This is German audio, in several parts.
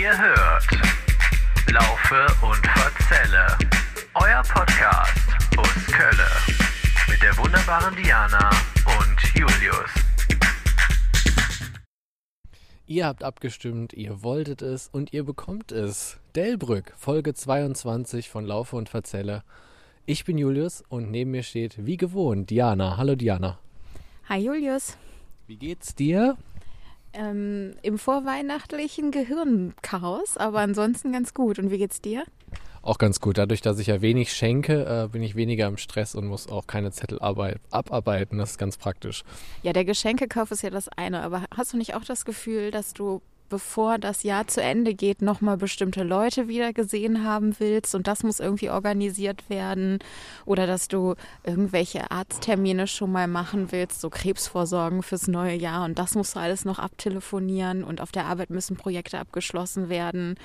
Ihr hört Laufe und Verzelle, euer Podcast aus Kölle mit der wunderbaren Diana und Julius. Ihr habt abgestimmt, ihr wolltet es und ihr bekommt es. Delbrück, Folge 22 von Laufe und Verzelle. Ich bin Julius und neben mir steht, wie gewohnt, Diana. Hallo Diana. Hi Julius. Wie geht's dir? Ähm, Im vorweihnachtlichen Gehirnchaos, aber ansonsten ganz gut. Und wie geht's dir? Auch ganz gut. Dadurch, dass ich ja wenig schenke, äh, bin ich weniger im Stress und muss auch keine Zettel abarbeiten. Das ist ganz praktisch. Ja, der Geschenkekauf ist ja das eine, aber hast du nicht auch das Gefühl, dass du bevor das Jahr zu Ende geht, nochmal bestimmte Leute wieder gesehen haben willst und das muss irgendwie organisiert werden oder dass du irgendwelche Arzttermine schon mal machen willst, so Krebsvorsorgen fürs neue Jahr und das musst du alles noch abtelefonieren und auf der Arbeit müssen Projekte abgeschlossen werden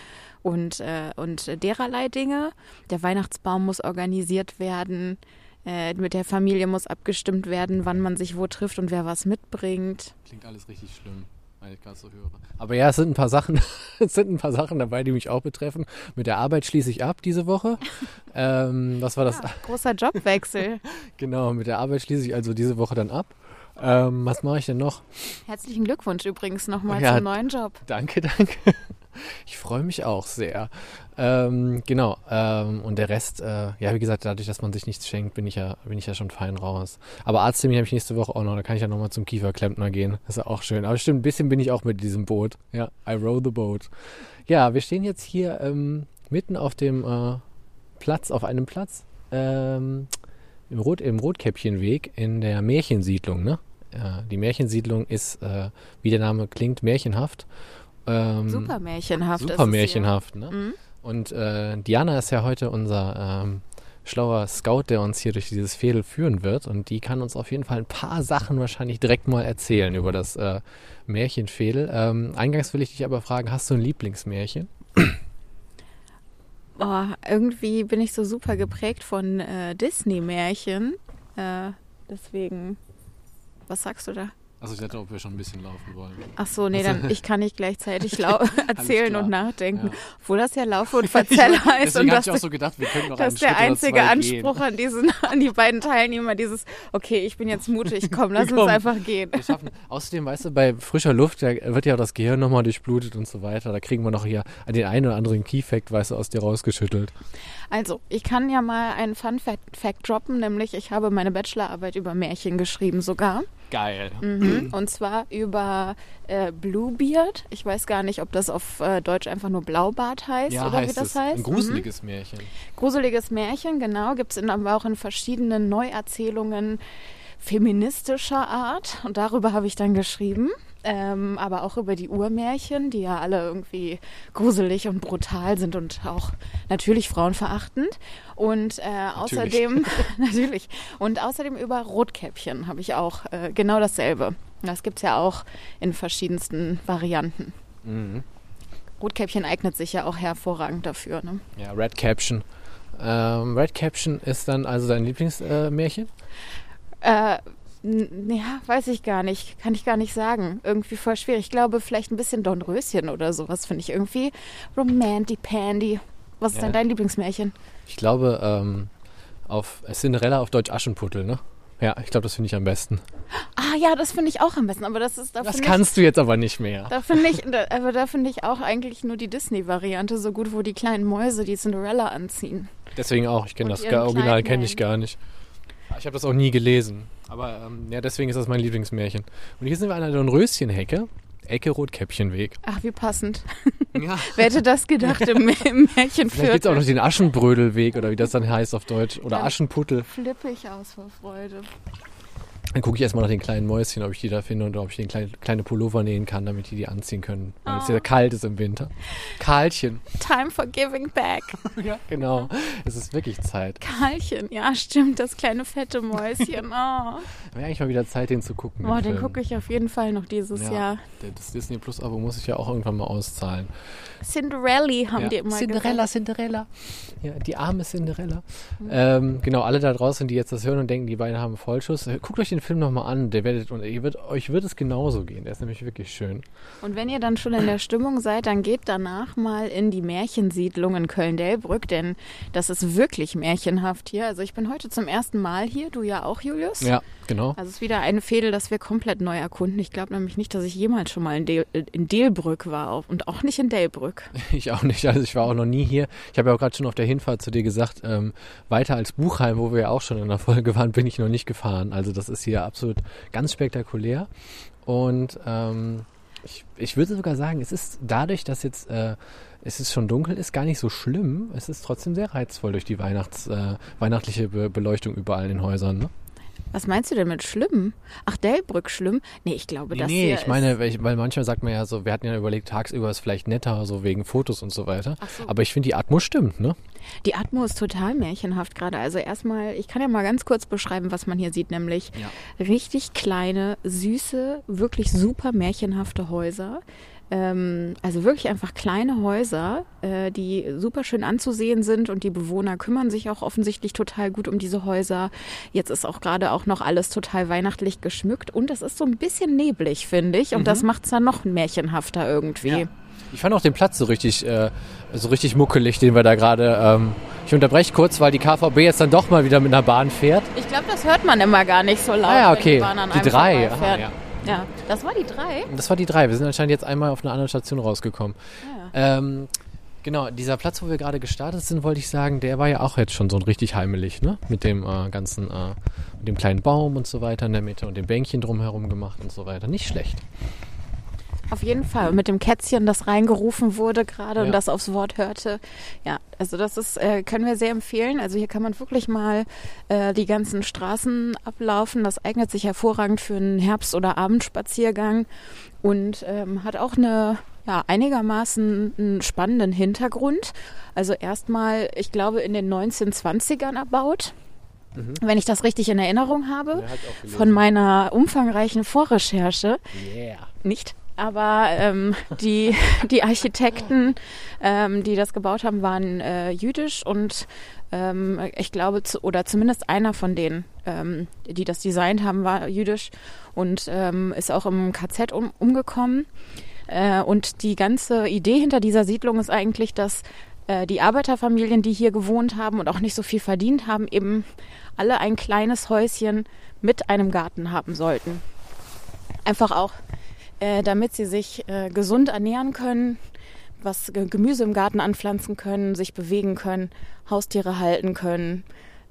und, äh, und dererlei Dinge. Der Weihnachtsbaum muss organisiert werden. Äh, mit der Familie muss abgestimmt werden, wann man sich wo trifft und wer was mitbringt. Klingt alles richtig schlimm wenn ich gerade so höre. Aber ja, es sind ein paar Sachen, es sind ein paar Sachen dabei, die mich auch betreffen. Mit der Arbeit schließe ich ab diese Woche. ähm, was war das? Ja, großer Jobwechsel. genau, mit der Arbeit schließe ich also diese Woche dann ab. Ähm, was mache ich denn noch? Herzlichen Glückwunsch übrigens nochmal ja, zum neuen Job. Danke, danke. Ich freue mich auch sehr. Ähm, genau. Ähm, und der Rest, äh, ja, wie gesagt, dadurch, dass man sich nichts schenkt, bin ich ja, bin ich ja schon fein raus. Aber Arzttermin habe ich nächste Woche auch noch. Da kann ich ja nochmal zum Kieferklempner gehen. Das ist ja auch schön. Aber stimmt, ein bisschen bin ich auch mit diesem Boot. Ja, I row the boat. Ja, wir stehen jetzt hier ähm, mitten auf dem äh, Platz, auf einem Platz. Ähm, im, Rot, im Rotkäppchenweg in der Märchensiedlung. Ne? Ja, die Märchensiedlung ist, äh, wie der Name klingt, märchenhaft. Ähm, super märchenhaft. Super märchenhaft, ne? Mhm. Und äh, Diana ist ja heute unser ähm, schlauer Scout, der uns hier durch dieses Fädel führen wird. Und die kann uns auf jeden Fall ein paar Sachen wahrscheinlich direkt mal erzählen über das äh, Märchenfädel. Ähm, eingangs will ich dich aber fragen, hast du ein Lieblingsmärchen? Oh, irgendwie bin ich so super geprägt von äh, Disney-Märchen. Äh, deswegen, was sagst du da? Also ich dachte, ob wir schon ein bisschen laufen wollen. Ach so, nee, dann ich kann nicht gleichzeitig erzählen und nachdenken. Ja. Obwohl das ja Laufe und Verzelle heißt. und das, ich auch so gedacht, wir können noch das ist der einzige Anspruch an, diesen, an die beiden Teilnehmer, dieses, okay, ich bin jetzt mutig, komm, lass komm, uns einfach gehen. Wir schaffen. Außerdem, weißt du, bei frischer Luft, wird ja auch das Gehirn nochmal durchblutet und so weiter. Da kriegen wir noch hier den einen oder anderen Key-Fact, weißt du, aus dir rausgeschüttelt. Also, ich kann ja mal einen Fun-Fact droppen, nämlich ich habe meine Bachelorarbeit über Märchen geschrieben sogar. Geil. Mhm. Und zwar über äh, Bluebeard. Ich weiß gar nicht, ob das auf äh, Deutsch einfach nur Blaubart heißt ja, oder heißt wie das es. heißt. Ein gruseliges mhm. Märchen. Gruseliges Märchen, genau. Gibt es aber auch in verschiedenen Neuerzählungen feministischer Art. Und darüber habe ich dann geschrieben ähm, aber auch über die Urmärchen, die ja alle irgendwie gruselig und brutal sind und auch natürlich frauenverachtend. Und äh, außerdem, natürlich, und außerdem über Rotkäppchen habe ich auch äh, genau dasselbe. Das gibt es ja auch in verschiedensten Varianten. Mhm. Rotkäppchen eignet sich ja auch hervorragend dafür. Ne? Ja, Red Caption. Ähm, Red Caption ist dann also dein Lieblingsmärchen? Äh, ja, weiß ich gar nicht. Kann ich gar nicht sagen. Irgendwie voll schwierig. Ich glaube, vielleicht ein bisschen Dornröschen oder sowas finde ich irgendwie romantic pandy. Was ist ja. denn dein Lieblingsmärchen? Ich glaube, ähm, auf Cinderella auf Deutsch Aschenputtel, ne? Ja, ich glaube, das finde ich am besten. Ah ja, das finde ich auch am besten, aber das ist da Das kannst ich, du jetzt aber nicht mehr. Da finde ich, da, aber da finde ich auch eigentlich nur die Disney-Variante so gut, wo die kleinen Mäuse die Cinderella anziehen. Deswegen auch. Ich kenne das Original kenne ich gar nicht. Ich habe das auch nie gelesen. Aber ähm, ja, deswegen ist das mein Lieblingsmärchen. Und hier sind wir an einer Röschenhecke. Ecke Rotkäppchenweg. Ach, wie passend. Ja. Wer hätte das gedacht im, im Märchen Vielleicht gibt es auch noch den Aschenbrödelweg oder wie das dann heißt auf Deutsch. Oder Aschenputtel. Flippe ich aus vor Freude. Dann gucke ich erstmal nach den kleinen Mäuschen, ob ich die da finde und ob ich den kleine, kleine Pullover nähen kann, damit die die anziehen können, weil oh. es ja kalt ist im Winter. Karlchen. Time for giving back. ja, genau. Es ist wirklich Zeit. Karlchen, ja, stimmt, das kleine fette Mäuschen. Oh. Wäre eigentlich mal wieder Zeit, den zu gucken. Boah, den gucke ich auf jeden Fall noch dieses ja, Jahr. Das Disney Plus Abo muss ich ja auch irgendwann mal auszahlen. Cinderella haben ja. die immer Cinderella, gesagt. Cinderella. Ja, die arme Cinderella. Mhm. Ähm, genau, alle da draußen, die jetzt das hören und denken, die beiden haben Vollschuss, guckt euch den Film nochmal an. Der werdet, und ihr wird, euch wird es genauso gehen. Der ist nämlich wirklich schön. Und wenn ihr dann schon in der Stimmung seid, dann geht danach mal in die Märchensiedlung in Köln-Delbrück, denn das ist wirklich märchenhaft hier. Also ich bin heute zum ersten Mal hier, du ja auch, Julius. Ja, genau. Also es ist wieder eine Fädel, das wir komplett neu erkunden. Ich glaube nämlich nicht, dass ich jemals schon mal in, Del in Delbrück war und auch nicht in Delbrück. Ich auch nicht. Also ich war auch noch nie hier. Ich habe ja auch gerade schon auf der Hinfahrt zu dir gesagt, ähm, weiter als Buchheim, wo wir ja auch schon in der Folge waren, bin ich noch nicht gefahren. Also das ist hier absolut ganz spektakulär. Und ähm, ich, ich würde sogar sagen, es ist dadurch, dass jetzt äh, es ist schon dunkel ist, gar nicht so schlimm. Es ist trotzdem sehr reizvoll durch die Weihnachts, äh, weihnachtliche Be Beleuchtung überall in den Häusern. Ne? Was meinst du denn mit schlimm? Ach, Delbrück schlimm? Nee, ich glaube, Nee, das nee ich meine, weil, manchmal sagt man ja so, wir hatten ja überlegt, tagsüber ist vielleicht netter, so wegen Fotos und so weiter. So. Aber ich finde, die Atmo stimmt, ne? die Atmo ist total märchenhaft gerade. Also erstmal, ich kann ja mal ganz kurz beschreiben, was man hier sieht, nämlich Ja. richtig kleine, süße, wirklich super märchenhafte Häuser. Ähm, also wirklich einfach kleine Häuser, äh, die super schön anzusehen sind und die Bewohner kümmern sich auch offensichtlich total gut um diese Häuser. Jetzt ist auch gerade auch noch alles total weihnachtlich geschmückt und es ist so ein bisschen neblig, finde ich. Und das macht es dann noch märchenhafter irgendwie. Ja. Ich fand auch den Platz so richtig, äh, so richtig muckelig, den wir da gerade. Ähm, ich unterbreche kurz, weil die KVB jetzt dann doch mal wieder mit einer Bahn fährt. Ich glaube, das hört man immer gar nicht so laut. Ah ja, okay. Die, Die drei. Aha, ja. Das war die drei. Das war die drei. Wir sind anscheinend jetzt einmal auf einer anderen Station rausgekommen. Ja. Ähm, genau, dieser Platz, wo wir gerade gestartet sind, wollte ich sagen, der war ja auch jetzt schon so richtig heimelig, ne? Mit dem äh, ganzen, äh, mit dem kleinen Baum und so weiter in der Mitte und dem Bänkchen drumherum gemacht und so weiter. Nicht schlecht. Auf jeden Fall. Und mit dem Kätzchen, das reingerufen wurde gerade Ja. und das aufs Wort hörte. Ja, also das ist, äh, können wir sehr empfehlen. Also hier kann man wirklich mal äh, die ganzen Straßen ablaufen. Das eignet sich hervorragend für einen Herbst- oder Abendspaziergang und ähm, hat auch eine ja, einigermaßen einen spannenden Hintergrund. Also erstmal, ich glaube, in den 1920ern erbaut, wenn ich das richtig in Erinnerung habe, von meiner umfangreichen Vorrecherche Yeah. nicht. Aber ähm, die, die Architekten, ähm, die das gebaut haben, waren äh, jüdisch und ähm, ich glaube, zu, oder zumindest einer von denen, ähm, die das designt haben, war jüdisch und ähm, ist auch im KZ um, umgekommen. Äh, und die ganze Idee hinter dieser Siedlung ist eigentlich, dass äh, die Arbeiterfamilien, die hier gewohnt haben und auch nicht so viel verdient haben, eben alle ein kleines Häuschen mit einem Garten haben sollten. Einfach auch äh, damit sie sich äh, gesund ernähren können, was Ge- Gemüse im Garten anpflanzen können, sich bewegen können, Haustiere halten können.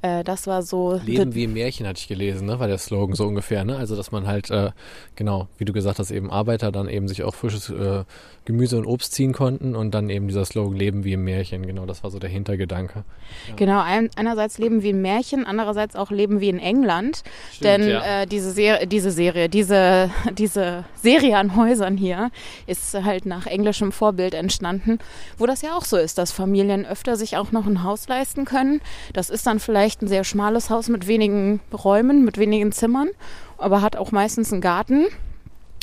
Äh, das war so. Leben wie im Märchen hatte ich gelesen, ne? War der Slogan so ungefähr, ne? Also dass man halt, äh, genau, wie du gesagt hast, eben Arbeiter dann eben sich auch frisches äh, Gemüse und Obst ziehen konnten und dann eben dieser Slogan Leben wie im Märchen, genau, das war so der Hintergedanke. Genau, ein, einerseits leben wie ein Märchen, andererseits auch leben wie in England. Denn ja. äh, diese, Serie, diese Serie, diese, diese Serie an Häusern hier ist halt nach englischem Vorbild entstanden, wo das ja auch so ist, dass Familien öfter sich auch noch ein Haus leisten können. Das ist dann vielleicht ein sehr schmales Haus mit wenigen Räumen, mit wenigen Zimmern, aber hat auch meistens einen Garten.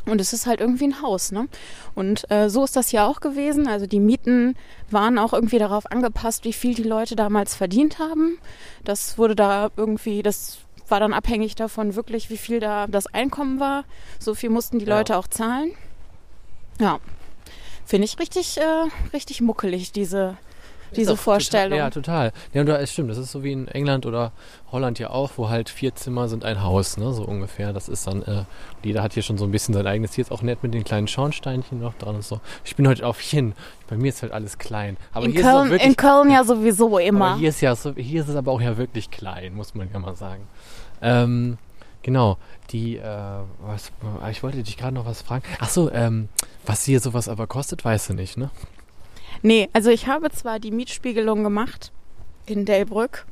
Und es ist halt irgendwie ein Haus, ne? Und äh, so ist das hier auch gewesen. Also die Mieten waren auch irgendwie darauf angepasst, wie viel die Leute damals verdient haben. Das wurde da irgendwie, das war dann abhängig davon wirklich, wie viel da das Einkommen war. So viel mussten die Ja. Leute auch zahlen. Ja. Finde ich richtig, äh, richtig muckelig, diese, diese Ist Vorstellung. Total, ja, total. Ja, und da, es stimmt, das ist so wie in England oder Holland ja auch, wo halt vier Zimmer sind ein Haus, ne, so ungefähr. Das ist dann, äh, jeder hat hier schon so ein bisschen sein eigenes. Hier ist auch nett mit den kleinen Schornsteinchen noch dran und so. Ich bin heute auf hin. Bei mir ist halt alles klein. Aber in, hier ist Köln, wirklich, in Köln ja sowieso immer. hier ist ja hier ist es aber auch ja wirklich klein, muss man ja mal sagen. Ähm, genau. Die, äh, was, ich wollte dich gerade noch was fragen. Ach so, ähm, was hier sowas aber kostet, weißt du nicht, ne? Nee, also ich habe zwar die Mietspiegelung gemacht in Delbrück.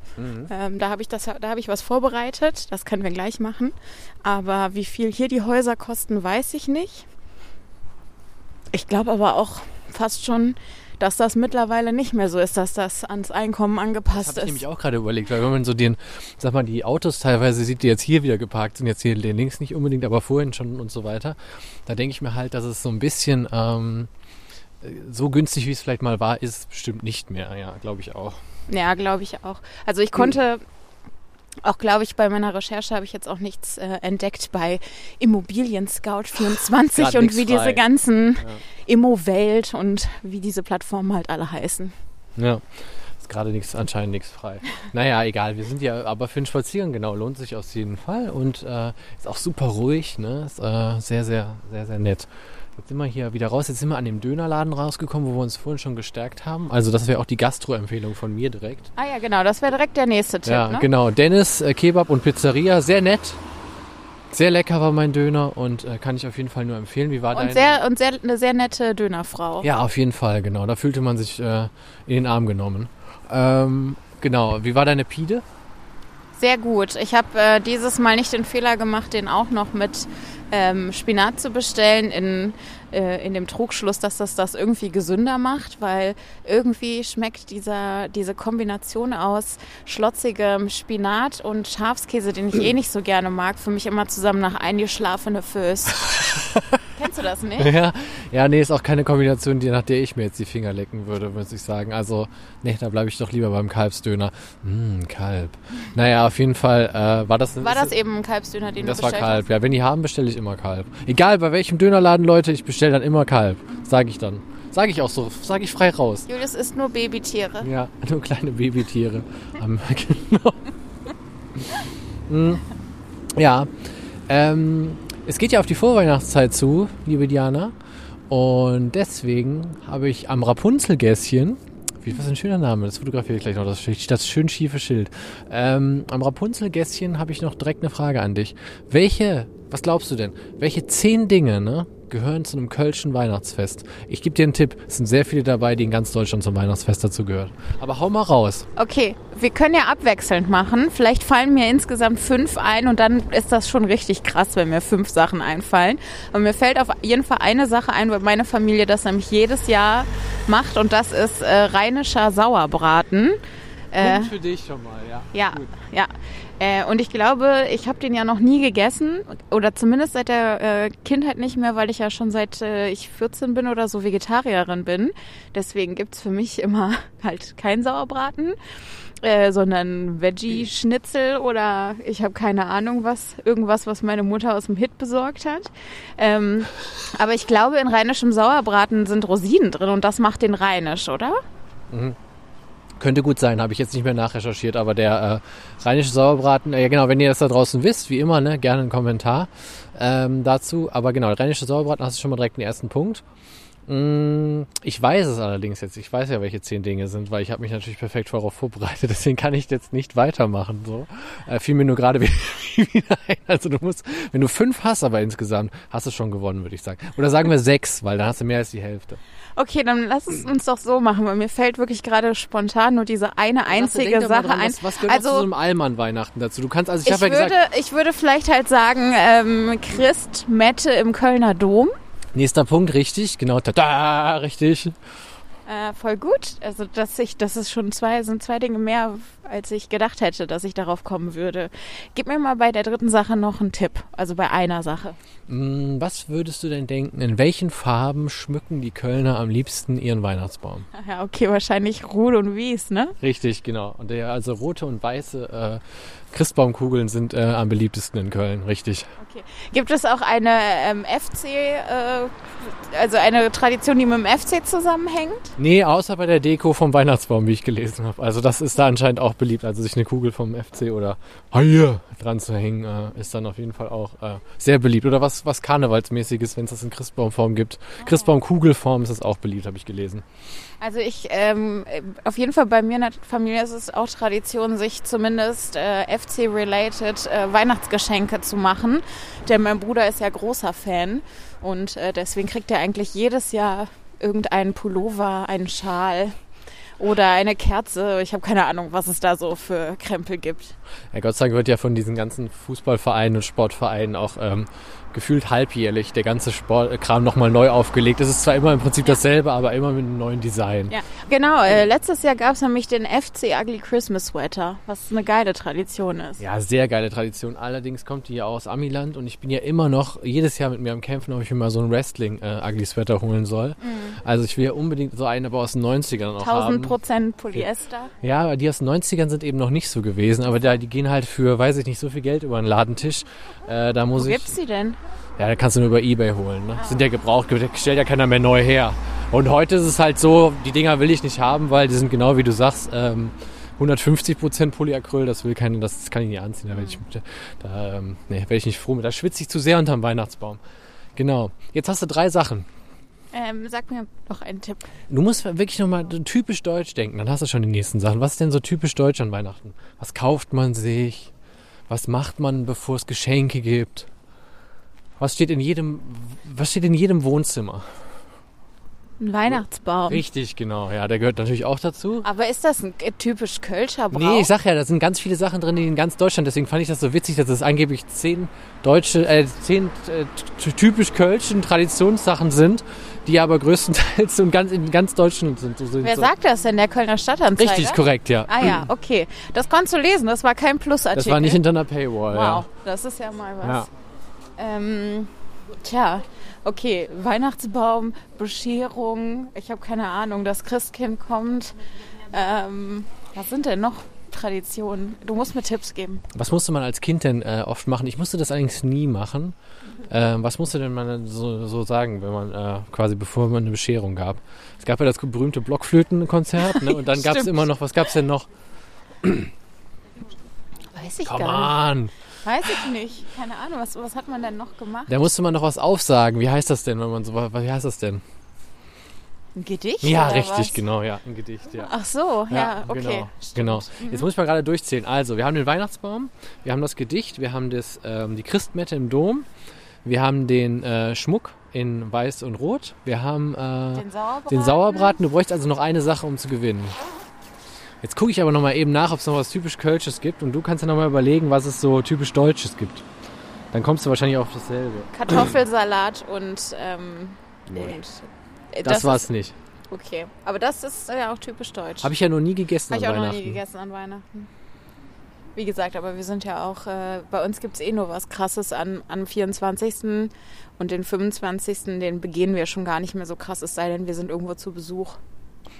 Ähm, da habe ich das, da habe ich was vorbereitet. Das können wir gleich machen. Aber wie viel hier die Häuser kosten, weiß ich nicht. Ich glaube aber auch fast schon, dass das mittlerweile nicht mehr so ist, dass das ans Einkommen Das angepasst habe ich ist. nämlich auch gerade überlegt, weil wenn man so den, sag mal, die Autos teilweise sieht, die jetzt hier wieder geparkt sind, jetzt hier links nicht unbedingt, aber vorhin schon und so weiter, da denke ich mir halt, dass es so ein bisschen ähm, so günstig, wie es vielleicht mal war, ist es bestimmt nicht mehr. Ja, glaube ich auch. Ja, glaube ich auch. Also ich konnte, Auch glaube ich, bei meiner Recherche habe ich jetzt auch nichts äh, entdeckt bei Immobilien Scout 24 Grad und wie frei. diese ganzen Immo-Welt und wie diese Plattformen halt alle heißen. Ja. Ist gerade nichts, anscheinend nichts frei. Naja, egal. Wir sind ja aber für einen Spaziergang, genau, lohnt sich auf jeden Fall. Und äh, ist auch super ruhig, ne? Ist äh, sehr, sehr, sehr, sehr nett. Jetzt sind wir hier wieder raus. Jetzt sind wir an dem Dönerladen rausgekommen, wo wir uns vorhin schon gestärkt haben. Also das wäre auch die Gastro-Empfehlung von mir direkt. Ah ja, genau, das wäre direkt der nächste Tipp. Ja, ne? genau. Dennis, äh, Kebab und Pizzeria, sehr nett. Sehr lecker war mein Döner und äh, kann ich auf jeden Fall nur empfehlen. Wie war dein? Und, sehr, und sehr, eine sehr nette Dönerfrau. ja, auf jeden Fall, genau. Da fühlte man sich äh, in den Arm genommen. Ähm, genau. Wie war deine Pide? Sehr gut. Ich habe äh, dieses Mal nicht den Fehler gemacht, den auch noch mit ähm, Spinat zu bestellen, in, äh, in dem Trugschluss, dass das das irgendwie gesünder macht, weil irgendwie schmeckt dieser, diese Kombination aus schlotzigem Spinat und Schafskäse, den ich eh nicht so gerne mag, für mich immer zusammen nach eingeschlafene Föß. Kennst du das nicht? Ja, ja, nee, ist auch keine Kombination, die, nach der ich mir jetzt die Finger lecken würde, muss ich sagen. Also, nee, da bleibe ich doch lieber beim Kalbsdöner. Hm, Kalb. Naja, auf jeden Fall äh, war das... War das eben ein Kalbsdöner, den Das du war bestellt Kalb. Ja, wenn die haben, bestelle ich immer Kalb. Egal bei welchem Dönerladen, Leute, ich bestelle dann immer Kalb. Sage ich dann. Sage ich auch so. Sage ich frei raus. Julius isst nur Babytiere. Ja, nur kleine Babytiere. Genau. Hm. Ja, ähm, es geht ja auf die Vorweihnachtszeit zu, liebe Diana. Und deswegen habe ich am Rapunzelgässchen, wie, was ein schöner Name, das fotografiere ich gleich noch, das, das schön schiefe Schild. Ähm, am Rapunzelgässchen habe ich noch direkt eine Frage an dich. Welche, was glaubst du denn, welche zehn Dinge, ne, gehören zu einem Kölschen Weihnachtsfest? Ich gebe dir einen Tipp, es sind sehr viele dabei, die in ganz Deutschland zum Weihnachtsfest dazu gehören. Aber hau mal raus. Okay, wir können ja abwechselnd machen. Vielleicht fallen mir insgesamt fünf ein und dann ist das schon richtig krass, wenn mir fünf Sachen einfallen. Aber mir fällt auf jeden Fall eine Sache ein, weil meine Familie das nämlich jedes Jahr macht und das ist äh, rheinischer Sauerbraten. Äh, Punkt für dich schon mal, ja. ja, Gut. ja. Äh, und ich glaube, ich habe den ja noch nie gegessen oder zumindest seit der äh, Kindheit nicht mehr, weil ich ja schon seit äh, ich 14 bin oder so Vegetarierin bin. Deswegen gibt's für mich immer halt kein Sauerbraten, äh, sondern Veggie-Schnitzel oder ich habe keine Ahnung was, irgendwas, was meine Mutter aus dem Hit besorgt hat. Ähm, aber ich glaube, in rheinischem Sauerbraten sind Rosinen drin und das macht den rheinisch, oder? Könnte gut sein, habe ich jetzt nicht mehr nachrecherchiert, aber der äh, rheinische Sauerbraten, äh, ja genau, wenn ihr das da draußen wisst, wie immer, ne, gerne einen Kommentar ähm, dazu. Aber genau, rheinische Sauerbraten hast du schon mal direkt den ersten Punkt. Mm, Ich weiß es allerdings jetzt. Ich weiß ja, welche zehn Dinge sind, weil ich habe mich natürlich perfekt darauf vorbereitet. Deswegen kann ich jetzt nicht weitermachen. So äh, fiel mir nur gerade wieder ein. Also du musst, wenn du fünf hast, aber insgesamt hast du schon gewonnen, würde ich sagen. Oder sagen wir sechs, weil dann hast du mehr als die Hälfte. Okay, dann lass es uns doch so machen, weil mir fällt wirklich gerade spontan nur diese eine einzige Sache dran, ein. Was, was gehört also, zu so einem Allmann Weihnachten dazu? Du kannst, also ich, ich habe ja würde, gesagt, ich würde vielleicht halt sagen, ähm, Christ Mette im Kölner Dom. nächster Punkt, richtig, genau, tada, richtig. Äh, voll gut. Also dass ich, das ist schon zwei, sind zwei Dinge mehr, als ich gedacht hätte, dass ich darauf kommen würde. Gib mir mal bei der dritten Sache noch einen Tipp. Also bei einer Sache. Mm, Was würdest du denn denken, in welchen Farben schmücken die Kölner am liebsten ihren Weihnachtsbaum? Ach Ja, okay, wahrscheinlich Ruhl und Wies, ne? Richtig, genau. Und der, also rote und weiße äh, Christbaumkugeln sind äh, am beliebtesten in Köln, richtig. Okay. Gibt es auch eine ähm, FC, äh, also eine Tradition, die mit dem FC zusammenhängt? Nee, außer bei der Deko vom Weihnachtsbaum, wie ich gelesen habe. Also das ist da anscheinend auch beliebt. Also sich eine Kugel vom FC oder Haie dran zu hängen, äh, ist dann auf jeden Fall auch äh, sehr beliebt. Oder was, was Karnevalsmäßiges, wenn es das in Christbaumform gibt. Christbaumkugelform ist das auch beliebt, habe ich gelesen. Also ich, ähm, auf jeden Fall bei mir in der Familie ist es auch Tradition, sich zumindest äh, FC-related äh, Weihnachtsgeschenke zu machen. Denn mein Bruder ist ja großer Fan und äh, deswegen kriegt er eigentlich jedes Jahr irgendeinen Pullover, einen Schal oder eine Kerze. Ich habe keine Ahnung, was es da so für Krempel gibt. Ja, Gott sei Dank wird ja von diesen ganzen Fußballvereinen und Sportvereinen auch ähm, gefühlt halbjährlich der ganze Sportkram nochmal neu aufgelegt. Es ist zwar immer im Prinzip dasselbe, aber immer mit einem neuen Design. Ja, genau. Äh, letztes Jahr gab es nämlich den FC Ugly Christmas Sweater, was eine geile Tradition ist. Ja, sehr geile Tradition. Allerdings kommt die ja aus Amiland und ich bin ja immer noch jedes Jahr mit mir am Kämpfen, ob ich mir mal so ein Wrestling-Ugly-Sweater holen soll. Also ich will ja unbedingt so einen, aber aus den 90ern noch 1000 haben. Prozent Polyester. Ja, aber die aus den 90ern sind eben noch nicht so gewesen, aber da, die gehen halt für, weiß ich nicht, so viel Geld über den Ladentisch. Äh, da muss Wo ich. gibt's die denn? Ja, da kannst du nur über Ebay holen. Ne? Sind ja gebraucht, stellt ja keiner mehr neu her. Und heute ist es halt so, die Dinger will ich nicht haben, weil die sind genau wie du sagst, ähm, 150% Polyacryl, das will keine, das kann ich nicht anziehen. Da werde ich, da, ähm, nee, werd ich nicht froh mit. Da schwitze ich zu sehr unterm Weihnachtsbaum. Genau. Jetzt hast du drei Sachen. Ähm, sag mir noch einen Tipp. Du musst wirklich nochmal typisch deutsch denken, dann hast du schon die nächsten Sachen. Was ist denn so typisch deutsch an Weihnachten? Was kauft man sich? Was macht man, bevor es Geschenke gibt? Was steht in jedem, was steht in jedem Wohnzimmer? Ein Weihnachtsbaum. Richtig, genau. Ja, der gehört natürlich auch dazu. Aber ist das ein typisch Kölscher Brauch? Nee, ich sag ja, da sind ganz viele Sachen drin, die in ganz Deutschland. Deswegen fand ich das so witzig, dass es angeblich zehn deutsche, äh, zehn äh, typisch kölschen Traditionssachen sind, die aber größtenteils in ganz, in ganz Deutschland sind. So sind Wer so. sagt das denn? Der Kölner Stadtanzeiger? Richtig, korrekt, ja. Ah ja, okay. Das konntest du lesen. Das war kein Plusartikel. Das war nicht hinter einer Paywall. Wow, das ist ja mal was. Ja. Ähm, tja, okay, Weihnachtsbaum, Bescherung, ich habe keine Ahnung, das Christkind kommt. Ähm, was sind denn noch Traditionen? Du musst mir Tipps geben. Was musste man als Kind denn äh, oft machen? Ich musste das eigentlich nie machen. Ähm, was musste denn man so, so sagen, wenn man äh, quasi bevor man eine Bescherung gab? Es gab ja das berühmte Blockflötenkonzert ne? und dann gab es immer noch, was gab es denn noch? Weiß ich Come gar on! nicht. Weiß ich nicht. Keine Ahnung, was, was hat man denn noch gemacht? Da musste man noch was aufsagen. Wie heißt das denn, wenn man so, wie heißt das denn? Ein Gedicht? Ja, richtig, was? genau, ja, ein Gedicht, ja. Ach so, ja, okay. Genau, stimmt. genau. Jetzt muss ich mal gerade durchzählen. Also, wir haben den Weihnachtsbaum, wir haben das Gedicht, wir haben das, ähm, die Christmette im Dom, wir haben den äh, Schmuck in Weiß und Rot, wir haben äh, Den Sauerbraten. den Sauerbraten. Du bräuchst also noch eine Sache, um zu gewinnen. Jetzt gucke ich aber noch mal eben nach, ob es noch was typisch Kölsches gibt und du kannst ja noch mal überlegen, was es so typisch Deutsches gibt. Dann kommst du wahrscheinlich auf dasselbe. Kartoffelsalat und. Ähm, Nee. und äh, Das, war's Ist, nicht. okay, aber das ist ja auch typisch deutsch. Habe ich ja noch nie gegessen Habe ich an auch noch Weihnachten. nie gegessen an Weihnachten. Wie gesagt, aber wir sind ja auch, äh, bei uns gibt es eh nur was Krasses an, am 24. und den 25. den begehen wir schon gar nicht mehr so krass, es sei denn, wir sind irgendwo zu Besuch.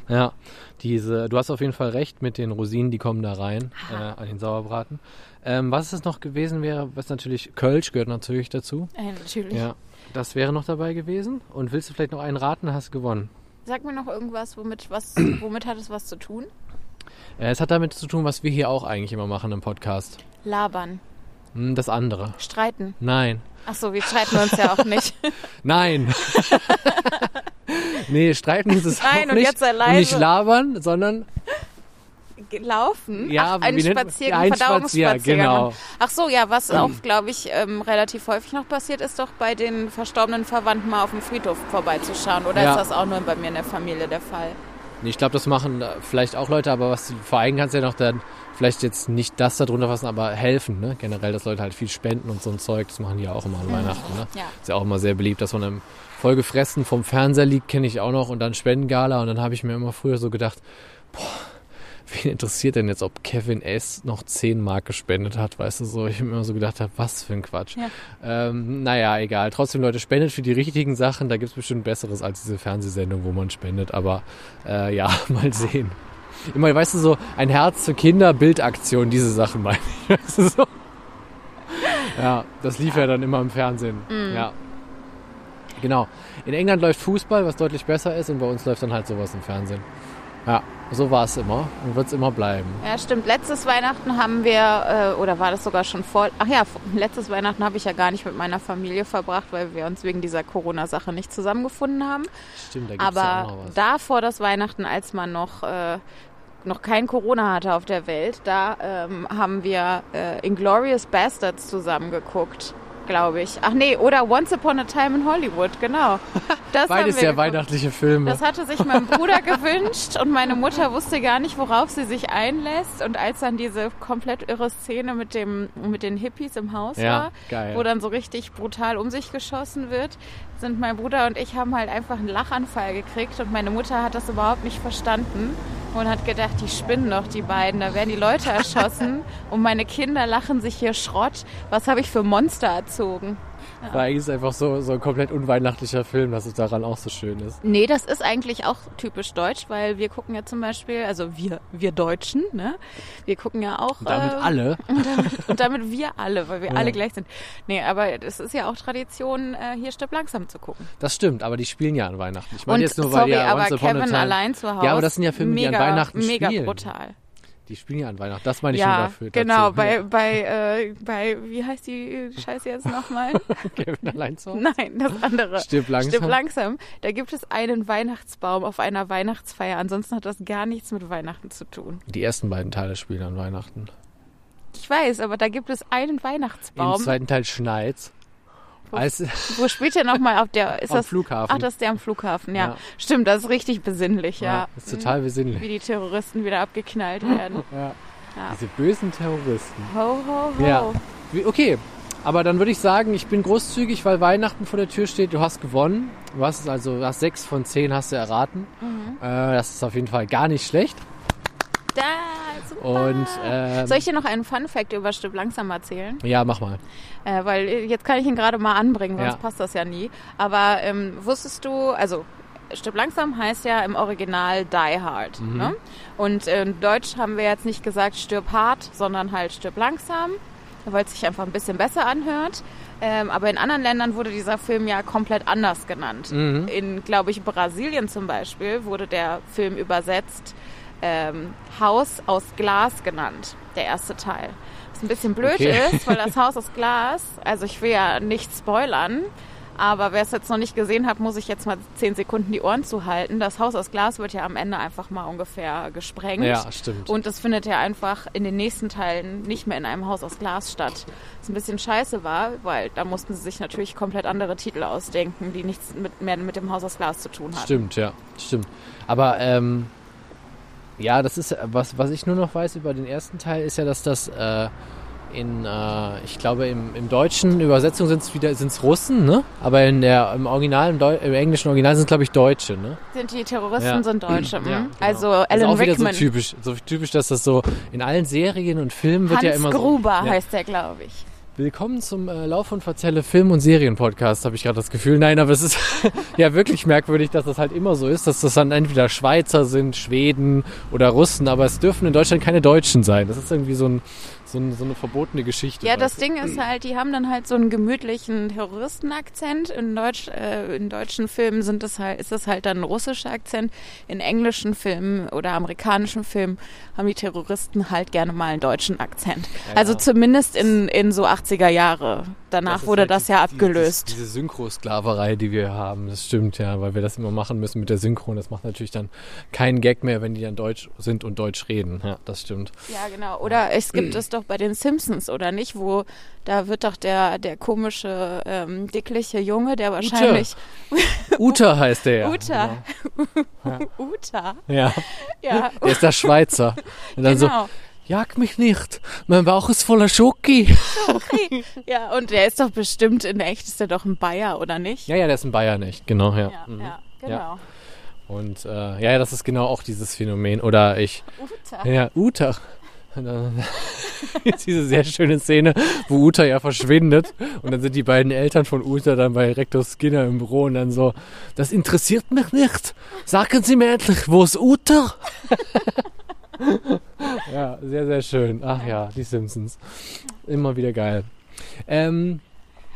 Ja, diese, du hast auf jeden Fall recht mit den Rosinen, die kommen da rein, äh, an den Sauerbraten. Ähm, was es noch gewesen wäre, was natürlich, Kölsch gehört natürlich dazu. Äh, natürlich. Ja, das wäre noch dabei gewesen. Und willst du vielleicht noch einen raten, hast du gewonnen. Sag mir noch irgendwas, womit, was, womit hat es was zu tun? Äh, es hat damit zu tun, was wir hier auch eigentlich immer machen im Podcast. Labern, Hm, das andere. streiten. Nein. Achso, wir streiten uns ja auch nicht. Nein. nee, streiten ist es Nein, auch und nicht. jetzt sei Und nicht leise. labern, sondern Laufen? Ja, Ach, einen Spaziergang, Ja, ein Verdauungsspaziergang. Spazier- genau. Ach so, ja, was auch, glaube ich, ähm, relativ häufig noch passiert, ist doch bei den verstorbenen Verwandten mal auf dem Friedhof vorbeizuschauen. Oder Ja. ist das auch nur bei mir in der Familie der Fall? Ich glaube, das machen äh, vielleicht auch Leute, aber was vor allem kannst du ja noch dann vielleicht jetzt nicht das da drunter fassen, aber helfen, ne? Generell, dass Leute halt viel spenden und so ein Zeug, das machen die ja auch immer an Weihnachten, ne? Ja. Ist ja auch immer sehr beliebt, dass man im vollgefressen vom Fernseher liegt, kenne ich auch noch und dann Spendengala und dann habe ich mir immer früher so gedacht, boah, wen interessiert denn jetzt, ob Kevin S. noch 10 Mark gespendet hat, weißt du so? Ich habe immer so gedacht, was für ein Quatsch. Ja. Ähm, naja, egal. Trotzdem, Leute, spendet für die richtigen Sachen. Da gibt es bestimmt Besseres als diese Fernsehsendung, wo man spendet. Aber äh, ja, mal sehen. Immer, weißt du, so ein Herz für Kinder, Bildaktion, diese Sachen meine ich. Weißt du, so. Ja, das lief ja dann immer im Fernsehen. Ja. Genau. In England läuft Fußball, was deutlich besser ist, und bei uns läuft dann halt sowas im Fernsehen. Ja, so war es immer und wird es immer bleiben. Ja, stimmt. Letztes Weihnachten haben wir, äh, oder war das sogar schon vor, ach ja, letztes Weihnachten habe ich ja gar nicht mit meiner Familie verbracht, weil wir uns wegen dieser Corona-Sache nicht zusammengefunden haben. Stimmt, da gibt es ja auch Aber noch was. davor das Weihnachten, als man noch, äh, noch kein Corona hatte auf der Welt, da ähm, haben wir äh, Inglorious Bastards zusammengeguckt, glaube ich. Ach nee, oder Once Upon a Time in Hollywood, genau. Das Beides sehr geguckt. weihnachtliche Filme. Das hatte sich mein Bruder gewünscht und meine Mutter wusste gar nicht, worauf sie sich einlässt. Und als dann diese komplett irre Szene mit, dem, mit den Hippies im Haus Ja, war, geil. wo dann so richtig brutal um sich geschossen wird, sind mein Bruder und ich haben halt einfach einen Lachanfall gekriegt und meine Mutter hat das überhaupt nicht verstanden und hat gedacht, die spinnen doch die beiden, da werden die Leute erschossen und meine Kinder lachen sich hier Schrott. Was habe ich für Monster erzogen? Weil eigentlich ist es einfach so, so ein komplett unweihnachtlicher Film, dass es daran auch so schön ist. Nee, das ist eigentlich auch typisch deutsch, weil wir gucken ja zum Beispiel, also wir, wir Deutschen, ne? Wir gucken ja auch. Und damit äh, alle. Und damit, und damit wir alle, weil wir Ja. alle gleich sind. Nee, aber es ist ja auch Tradition, äh, hier Stirb langsam zu gucken. Das stimmt, aber die spielen ja an Weihnachten. Ich meine Und jetzt nur, weil sorry, die ja aber Once Kevin allein zu Hause. Ja, aber das sind ja Filme, die an mega, Weihnachten mega spielen. brutal. Die spielen ja an Weihnachten. Das meine ich Ja, nur dafür. genau. Dazu. Bei, bei, äh, bei, wie heißt die Scheiße jetzt nochmal? Kevin allein zu? Nein, das andere. Stirb langsam. Stirb langsam. Da gibt es einen Weihnachtsbaum auf einer Weihnachtsfeier. Ansonsten hat das gar nichts mit Weihnachten zu tun. Die ersten beiden Teile spielen an Weihnachten. Ich weiß, aber da gibt es einen Im Weihnachtsbaum. zweiten Teil schneit's. Als, Wo spielt der nochmal auf der, ist am das, Flughafen. ach, das ist der am Flughafen, ja. Ja. Stimmt, das ist richtig besinnlich, ja. Ist total besinnlich. Wie die Terroristen wieder abgeknallt werden. Ja. Ja. Diese bösen Terroristen. Ho, ho, ho. Ja. Okay, aber dann würde ich sagen, ich bin großzügig, weil Weihnachten vor der Tür steht. Du hast gewonnen. Du hast es also, du hast sechs von zehn hast du erraten. Mhm. Äh, das ist auf jeden Fall gar nicht schlecht. Da, super. Und ähm, Soll ich dir noch einen Fun-Fact über Stück langsam erzählen? ja, mach mal. Äh, weil äh, jetzt kann ich ihn gerade mal anbringen, sonst Ja. passt das ja nie. Aber ähm, wusstest du, also Stirb langsam heißt ja im Original Die Hard. Mhm. Ne? Und in Deutsch haben wir jetzt nicht gesagt Stirb hart, sondern halt Stirb langsam, weil es sich einfach ein bisschen besser anhört. Ähm, aber in anderen Ländern wurde dieser Film ja komplett anders genannt. Mhm. In, glaube ich, Brasilien zum Beispiel wurde der Film übersetzt ähm, Haus aus Glas genannt, der erste Teil. Was ein bisschen blöd Okay. ist, weil das Haus aus Glas, also ich will ja nicht spoilern, aber wer es jetzt noch nicht gesehen hat, muss ich jetzt mal zehn Sekunden die Ohren zuhalten. Das Haus aus Glas wird ja am Ende einfach mal ungefähr gesprengt. Ja, stimmt. Und das findet ja einfach in den nächsten Teilen nicht mehr in einem Haus aus Glas statt. Was ein bisschen scheiße war, weil da mussten sie sich natürlich komplett andere Titel ausdenken, die nichts mit, mehr mit dem Haus aus Glas zu tun hatten. Stimmt, ja, stimmt. Aber ähm, ja, das ist was, was ich nur noch weiß über den ersten Teil, ist ja, dass das äh, in, äh, ich glaube, im, im deutschen Übersetzung sind es wieder sind's Russen, ne? Aber in der im Original, im, Deu im englischen Original sind es glaube ich Deutsche, ne? Sind die Terroristen Ja. sind Deutsche. mhm. Ja, genau. Also Das ist Alan auch wieder Rickman. so typisch, so typisch, dass das so in allen Serien und Filmen wird Hans ja immer Gruber so. Ja. heißt der, glaube ich. Willkommen zum äh, Lauf und Verzelle Film- und Serienpodcast, habe ich gerade das Gefühl. Nein, aber es ist ja wirklich merkwürdig, dass das halt immer so ist, dass das dann entweder Schweizer sind, Schweden oder Russen, aber es dürfen in Deutschland keine Deutschen sein. Das ist irgendwie so, ein, so, ein, so eine verbotene Geschichte. Ja, das? Ding ist halt, die haben dann halt so einen gemütlichen Terroristenakzent. In, Deutsch, äh, in deutschen Filmen sind das halt, ist das halt dann ein russischer Akzent. In englischen Filmen oder amerikanischen Filmen haben die Terroristen halt gerne mal einen deutschen Akzent. Ja, Also ja. zumindest in, in so 80er Jahre. Danach wurde halt das die- ja die- abgelöst. Diese, Synchrosklaverei, die wir haben, das stimmt ja, weil wir das immer machen müssen mit der Synchron. Das macht natürlich dann keinen Gag mehr, wenn die dann Deutsch sind und Deutsch reden. Ja, das stimmt. Ja, genau. Oder es gibt es doch bei den Simpsons, oder nicht? Wo da wird doch der, der komische, ähm, dickliche Junge, der wahrscheinlich. Uta heißt der ja. Uta. Genau. Uta. Ja, Ja. der ist der Schweizer. Und dann so, genau. Jag mich nicht. Mein Bauch ist voller Schoki. Ja, und der ist doch bestimmt, in echt ist der doch ein Bayer, oder nicht? Ja, ja, der ist ein Bayer nicht. Genau, ja. ja, Mhm. ja genau. Und äh, ja, ja, das ist genau auch dieses Phänomen. Oder ich, Uta. ja, Uta. Ist diese sehr schöne Szene, wo Uta ja verschwindet. Und dann sind die beiden Eltern von Uta dann bei Rektor Skinner im Büro und dann so, das interessiert mich nicht. Sagen Sie mir endlich, wo ist Uta? ja, sehr, sehr schön. Ach ja, die Simpsons. Immer wieder geil. Ähm,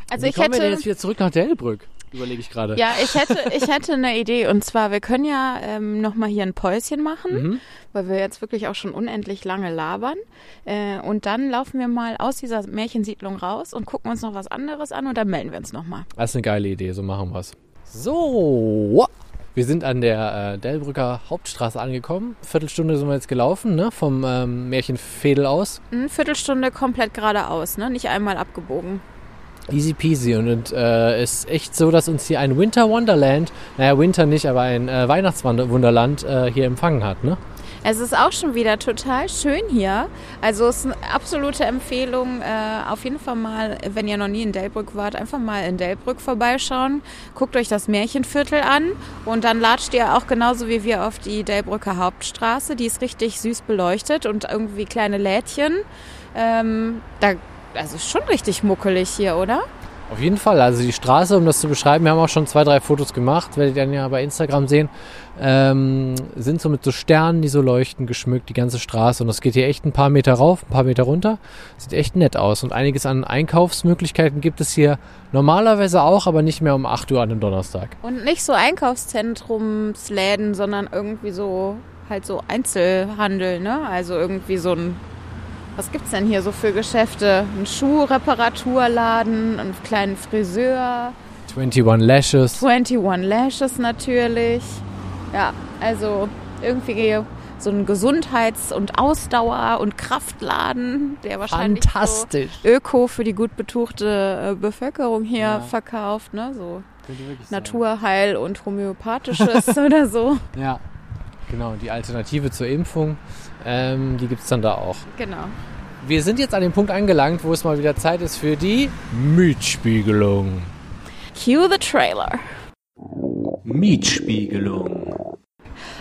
Also wie ich kommen wir denn hätte. jetzt wieder zurück nach Delbrück? Überlege ich gerade. Ja, ich hätte, ich hätte eine Idee. Und zwar, wir können ja ähm, nochmal hier ein Päuschen machen, Mhm. weil wir jetzt wirklich auch schon unendlich lange labern. Äh, und dann laufen wir mal aus dieser Märchensiedlung raus und gucken uns noch was anderes an und dann melden wir uns nochmal. Das ist eine geile Idee, so machen wir's. So, wir sind an der äh, Delbrücker Hauptstraße angekommen. Viertelstunde sind wir jetzt gelaufen, ne? Vom ähm, Märchenfädel aus. Eine Viertelstunde komplett geradeaus, ne? Nicht einmal abgebogen. Easy peasy. Und es äh, ist echt so, dass uns hier ein Winter Wonderland, naja, Winter nicht, aber ein äh, Weihnachtswunderland äh, hier empfangen hat, ne? Es ist auch schon wieder total schön hier. Also es ist eine absolute Empfehlung, äh, auf jeden Fall mal, wenn ihr noch nie in Delbrück wart, einfach mal in Delbrück vorbeischauen. Guckt euch das Märchenviertel an und dann latscht ihr auch genauso wie wir auf die Delbrücker Hauptstraße. Die ist richtig süß beleuchtet und irgendwie kleine Lädchen. Ähm, da, also ist schon richtig muckelig hier, oder? Auf jeden Fall. Also die Straße, um das zu beschreiben, wir haben auch schon zwei, drei Fotos gemacht, werdet ihr dann ja bei Instagram sehen, ähm, sind so mit so Sternen, die so leuchten, geschmückt, die ganze Straße. Und das geht hier echt ein paar Meter rauf, ein paar Meter runter. Sieht echt nett aus. Und einiges an Einkaufsmöglichkeiten gibt es hier normalerweise auch, aber nicht mehr um 8 Uhr an einem Donnerstag. Und nicht so Einkaufszentrumsläden, sondern irgendwie so halt so Einzelhandel, ne? Also irgendwie so ein was gibt's denn hier so für Geschäfte? Ein Schuhreparaturladen, einen kleinen Friseur, 21 Lashes. 21 Lashes natürlich. Ja, also irgendwie so ein Gesundheits- und Ausdauer- und Kraftladen, der wahrscheinlich Fantastisch. so Öko für die gut betuchte äh, Bevölkerung hier Ja. verkauft, ne? So. Naturheil und Homöopathisches oder so. Ja, genau. Die Alternative zur Impfung, ähm, die gibt es dann da auch. Genau. Wir sind jetzt an dem Punkt angelangt, wo es mal wieder Zeit ist für die Mietspiegelung. Cue the trailer. Mietspiegelung.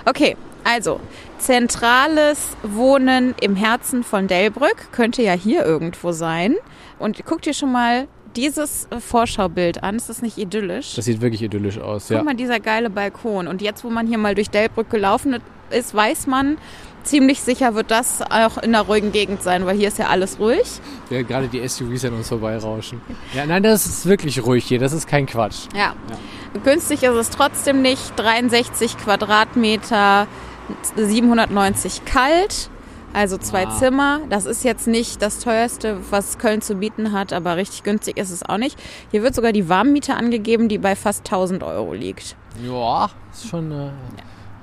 Okay, also zentrales Wohnen im Herzen von Delbrück könnte ja hier irgendwo sein. Und guck dir schon mal dieses Vorschaubild an. Ist das nicht idyllisch? Das sieht wirklich idyllisch aus, Guck ja. mal, dieser geile Balkon. Und jetzt, wo man hier mal durch Delbrück gelaufen ist, weiß man, ziemlich sicher wird das auch in einer ruhigen Gegend sein, weil hier ist ja alles ruhig. ja gerade die SUVs an uns vorbeirauschen. Ja, nein, das ist wirklich ruhig hier. Das ist kein Quatsch. Ja. Günstig ist es trotzdem nicht. 63 Quadratmeter, 790 kalt. Also zwei Ah. Zimmer. Das ist jetzt nicht das teuerste, was Köln zu bieten hat, aber richtig günstig ist es auch nicht. Hier wird sogar die Warmmiete angegeben, die bei fast 1000 Euro liegt. Ja, ist schon äh,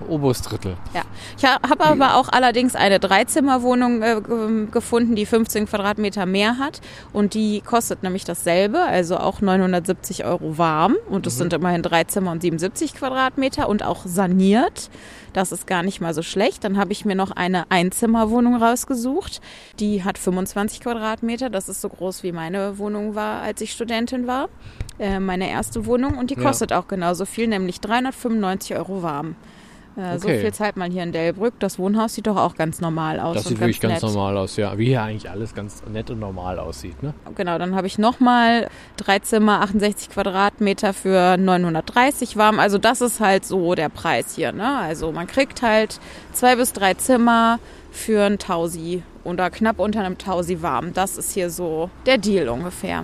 oberes Drittel. Ja, ich habe aber auch allerdings eine Dreizimmerwohnung äh, ge- gefunden, die 15 Quadratmeter mehr hat und die kostet nämlich dasselbe, also auch 970 Euro warm und es sind immerhin drei Zimmer und 77 Quadratmeter und auch saniert. Das ist gar nicht mal so schlecht. Dann habe ich mir noch eine Einzimmerwohnung rausgesucht. Die hat 25 Quadratmeter. Das ist so groß wie meine Wohnung war, als ich Studentin war. Äh, meine erste Wohnung und die Ja. kostet auch genauso viel, nämlich 395 Euro warm. So Okay. viel zahlt man hier in Delbrück. Das Wohnhaus sieht doch auch ganz normal aus. Das und sieht wirklich ganz nett. normal aus, ja. Wie hier eigentlich alles ganz nett und normal aussieht, ne? Genau, dann habe ich nochmal drei Zimmer, 68 Quadratmeter für 930 warm. Also das ist halt so der Preis hier. Ne? Also man kriegt halt zwei bis drei Zimmer für ein Tausi oder knapp unter einem Tausi warm. Das ist hier so der Deal ungefähr.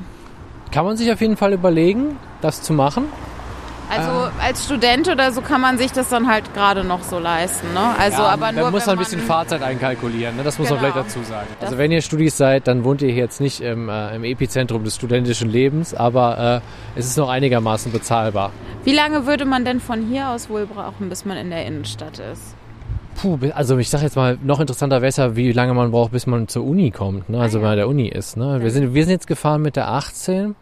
Kann man sich auf jeden Fall überlegen, das zu machen. Also Ah. als Student oder so kann man sich das dann halt gerade noch so leisten. Ne? Also ja, aber nur man muss wenn man ein bisschen man, Fahrzeit einkalkulieren, ne? das muss man Genau. vielleicht dazu sagen. Das- Also wenn ihr Studis seid, dann wohnt ihr hier jetzt nicht im, äh, im Epizentrum des studentischen Lebens, aber äh, es ist noch einigermaßen bezahlbar. Wie lange würde man denn von hier aus wohl brauchen, bis man in der Innenstadt ist? Puh, also ich sag jetzt mal, noch interessanter wäre es ja, wie lange man braucht, bis man zur Uni kommt, ne? also Ah, ja. bei der Uni ist. Ne? Wir, sind, wir sind jetzt gefahren mit der 18.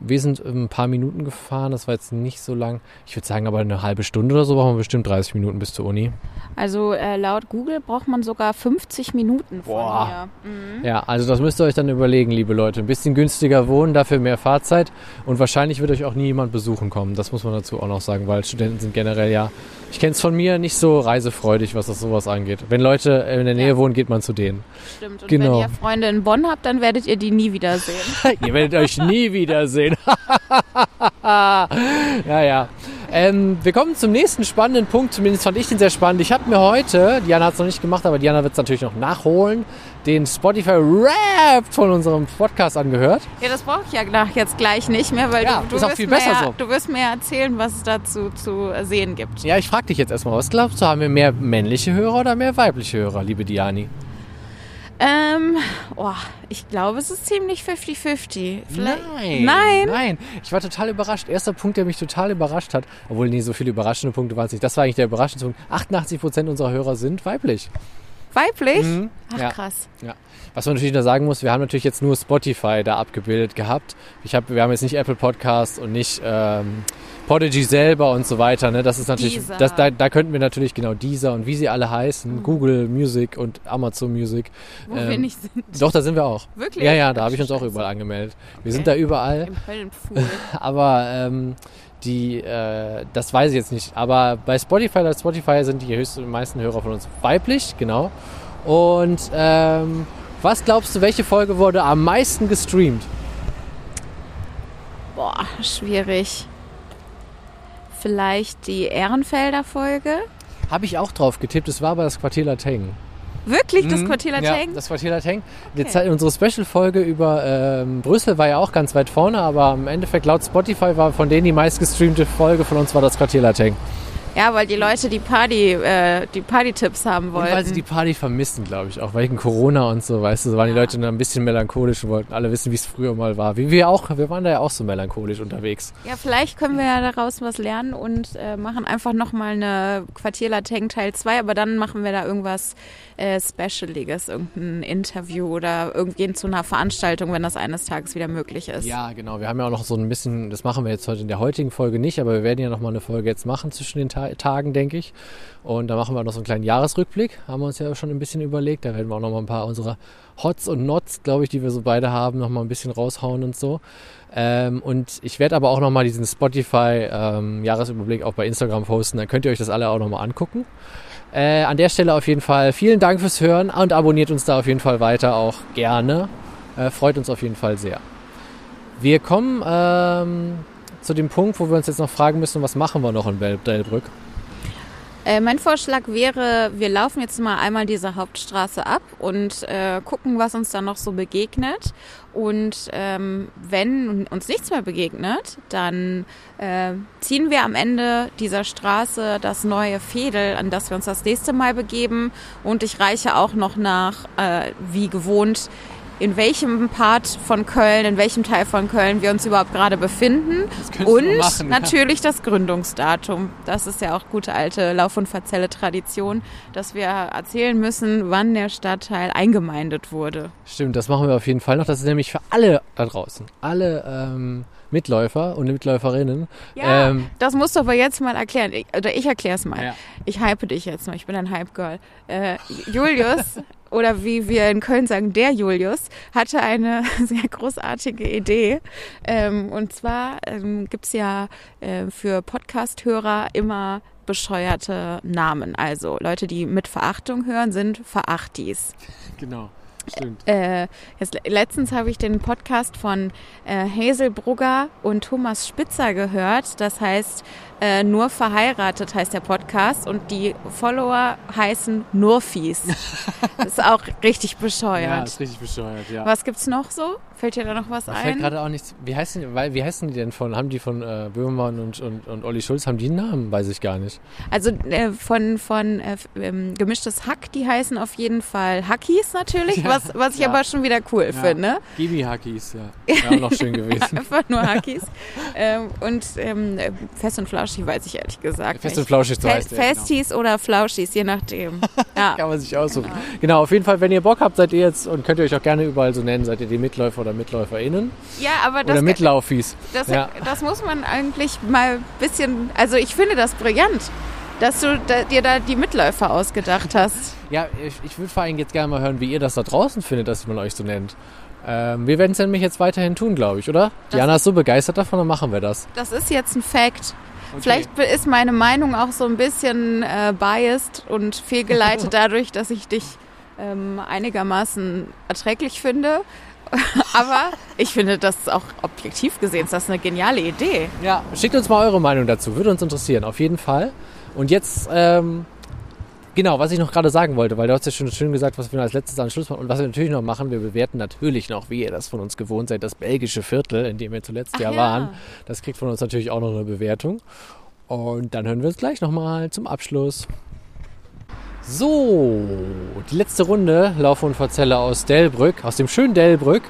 Wir sind ein paar Minuten gefahren, das war jetzt nicht so lang. Ich würde sagen, aber eine halbe Stunde oder so brauchen wir bestimmt 30 Minuten bis zur Uni. Also äh, laut Google braucht man sogar 50 Minuten von Boah. hier. Mhm. Ja, also das müsst ihr euch dann überlegen, liebe Leute. Ein bisschen günstiger wohnen, dafür mehr Fahrzeit und wahrscheinlich wird euch auch nie jemand besuchen kommen. Das muss man dazu auch noch sagen, weil Studenten sind generell ja, ich kenne es von mir, nicht so reisefreudig, was das sowas angeht. Wenn Leute in der Nähe Ja. wohnen, geht man zu denen. Stimmt. Und Genau. wenn ihr Freunde in Bonn habt, dann werdet ihr die nie wiedersehen. Ihr werdet euch nie wiedersehen. ja, ja. Ähm, wir kommen zum nächsten spannenden Punkt. Zumindest fand ich den sehr spannend. Ich habe mir heute, Diana hat es noch nicht gemacht, aber Diana wird es natürlich noch nachholen, den Spotify Rap von unserem Podcast angehört. ja, das brauche ich ja nach jetzt gleich nicht mehr, weil Ja, du, du, wirst viel mir so. du wirst mir erzählen, was es dazu zu sehen gibt. Ja, ich frage dich jetzt erstmal, was glaubst du, haben wir mehr männliche Hörer oder mehr weibliche Hörer, liebe Diani? Ähm, oh, ich glaube, es ist ziemlich 50-50. Vielleicht- Nein. Nein? Nein. Ich war total überrascht. Erster Punkt, der mich total überrascht hat, obwohl nie so viele überraschende Punkte waren es nicht. Das war eigentlich der überraschende Punkt. 88% unserer Hörer sind weiblich. Weiblich? Mhm. Ach, Ja. krass. Ja. Was man natürlich da sagen muss, wir haben natürlich jetzt nur Spotify da abgebildet gehabt. Ich hab, wir haben jetzt nicht Apple Podcast und nicht ähm, Podigy selber und so weiter. Ne? Das ist natürlich, das, da, da könnten wir natürlich genau dieser und wie sie alle heißen, Google Music und Amazon Music. Wo wir Ähm, nicht sind. Doch, da sind wir auch. Wirklich? Ja, ja, da habe ich uns auch überall angemeldet. Wir Okay. sind da überall, Im Höllenpfuhl. aber ähm, die, äh, das weiß ich jetzt nicht. Aber bei Spotify, bei Spotify sind die höchsten, meisten Hörer von uns weiblich, genau. Und ähm, was glaubst du, welche Folge wurde am meisten gestreamt? Boah, schwierig. Vielleicht die Ehrenfelder Folge? Habe ich auch drauf getippt, es war aber das Quartier Lateng. Wirklich, das Mhm. Quartier Ja, Lateng? das Quartier Lateng. Okay. Unsere Special-Folge über ähm, Brüssel war ja auch ganz weit vorne, aber im Endeffekt laut Spotify war von denen die meistgestreamte Folge von uns war das Quartier Lateng. Ja, weil die Leute die Party, äh, die Party-Tipps haben Und weil sie wollten. die Party vermissen, glaube ich, auch wegen Corona und so, weißt du, so waren die Leute dann ein bisschen melancholisch und wollten alle wissen, wie es früher mal war. Wie wir auch, wir waren da ja auch so melancholisch unterwegs. Ja, vielleicht können wir ja daraus was lernen und äh, machen einfach nochmal eine Quartier Lateng Teil 2, aber dann machen wir da irgendwas äh, Specialiges, irgendein Interview oder irgendgehen zu einer Veranstaltung, wenn das eines Tages wieder möglich ist. Ja, genau. Wir haben ja auch noch so ein bisschen, das machen wir jetzt heute in der heutigen Folge nicht, aber wir werden ja noch mal eine Folge jetzt machen zwischen den Ta Tagen, denke ich. Und da machen wir noch so einen kleinen Jahresrückblick. Haben wir uns ja schon ein bisschen überlegt. Da werden wir auch noch mal ein paar unserer Hots und Nots, glaube ich, die wir so beide haben, noch mal ein bisschen raushauen und so. Ähm, und ich werde aber auch noch mal diesen Spotify ähm, Jahresüberblick auch bei Instagram posten. Dann könnt ihr euch das alle auch noch mal angucken. Äh, an der Stelle auf jeden Fall vielen Dank fürs Hören und abonniert uns da auf jeden Fall weiter auch gerne. Äh, freut uns auf jeden Fall sehr. Wir kommen ähm, zu dem Punkt, wo wir uns jetzt noch fragen müssen, was machen wir noch in Delbrück? Äh, mein Vorschlag wäre, wir laufen jetzt mal einmal diese Hauptstraße ab und äh, gucken, was uns da noch so begegnet. Und ähm, wenn uns nichts mehr begegnet, dann äh, ziehen wir am Ende dieser Straße das neue Fädel, an das wir uns das nächste Mal begeben. Und ich reiche auch noch nach, äh, wie gewohnt, in welchem Part von Köln, in welchem Teil von Köln wir uns überhaupt gerade befinden. Und machen, ja. natürlich das Gründungsdatum. Das ist ja auch gute alte Lauf- und Verzelle-Tradition, dass wir erzählen müssen, wann der Stadtteil eingemeindet wurde. Stimmt, das machen wir auf jeden Fall noch. Das ist nämlich für alle da draußen, alle ähm, Mitläufer und Mitläuferinnen. Ja, Ähm, das musst du aber jetzt mal erklären. Ich, oder ich erkläre es mal. Ja. Ich hype dich jetzt mal. Ich bin ein Hype-Girl. Äh, Julius, oder wie wir in Köln sagen, der Julius, hatte eine sehr großartige Idee. Ähm, und zwar ähm, gibt's ja äh, für Podcast-Hörer immer bescheuerte Namen. Also Leute, die mit Verachtung hören, sind Verachtis. Genau, stimmt. Äh, jetzt, letztens habe ich den Podcast von äh, Hazel Brugger und Thomas Spitzer gehört. Das heißt, äh, nur verheiratet heißt der Podcast und die Follower heißen Nurfies. das ist auch richtig Ja, bescheuert. ist richtig bescheuert, ja. was gibt's noch so? Fällt dir da noch was Da fällt ein? gerade auch nichts. Wie heißen, weil, wie heißen die denn von? Haben die von äh, Böhmermann und, und, und Olli Schulz, haben die einen Namen? Weiß ich gar nicht. Also äh, von, von äh, ähm, gemischtes Hack, die heißen auf jeden Fall Hackies natürlich, Ja, was, was ich ja. aber schon wieder cool Ja. finde. Gibi Hackies, ja. Wäre auch noch schön gewesen. Einfach nur Hackies. ähm, und ähm, Fest und Flauschig weiß ich ehrlich gesagt Fest nicht. und flauschig so Fe der, genau. Festis oder Flauschis, je nachdem. Ja. Kann man sich aussuchen. Genau. auf jeden Fall, wenn ihr Bock habt, seid ihr jetzt und könnt ihr euch auch gerne überall so nennen, seid ihr die Mitläufer oder MitläuferInnen ja, aber das, oder Mitlaufis. das, ja. das muss man eigentlich mal ein bisschen, also ich finde das brillant, dass du da, dir da die Mitläufer ausgedacht hast. Ja, ich, ich würde vor allem jetzt gerne mal hören, wie ihr das da draußen findet, dass man euch so nennt. Ähm, wir werden es nämlich jetzt weiterhin tun, glaube ich, oder? Das- Diana ist so begeistert davon, dann machen wir das. Das ist jetzt ein Fact. Vielleicht ist meine Meinung auch so ein bisschen äh, biased und fehlgeleitet dadurch, dass ich dich ähm, einigermaßen erträglich finde. Aber ich finde, das auch objektiv gesehen, ist das eine geniale Idee. Ja, schickt uns mal eure Meinung dazu, würde uns interessieren, auf jeden Fall. Und jetzt, ähm, genau, was ich noch gerade sagen wollte, weil du hast ja schon schön gesagt, was wir als letztes am Schluss machen und was wir natürlich noch machen, wir bewerten natürlich noch, wie ihr das von uns gewohnt seid, das belgische Viertel, in dem wir zuletzt Ach ja ja. waren. Das kriegt von uns natürlich auch noch eine Bewertung. Und dann hören wir uns gleich nochmal zum Abschluss. So, die letzte Runde Lauf und Verzelle aus Delbrück, aus dem schönen Delbrück.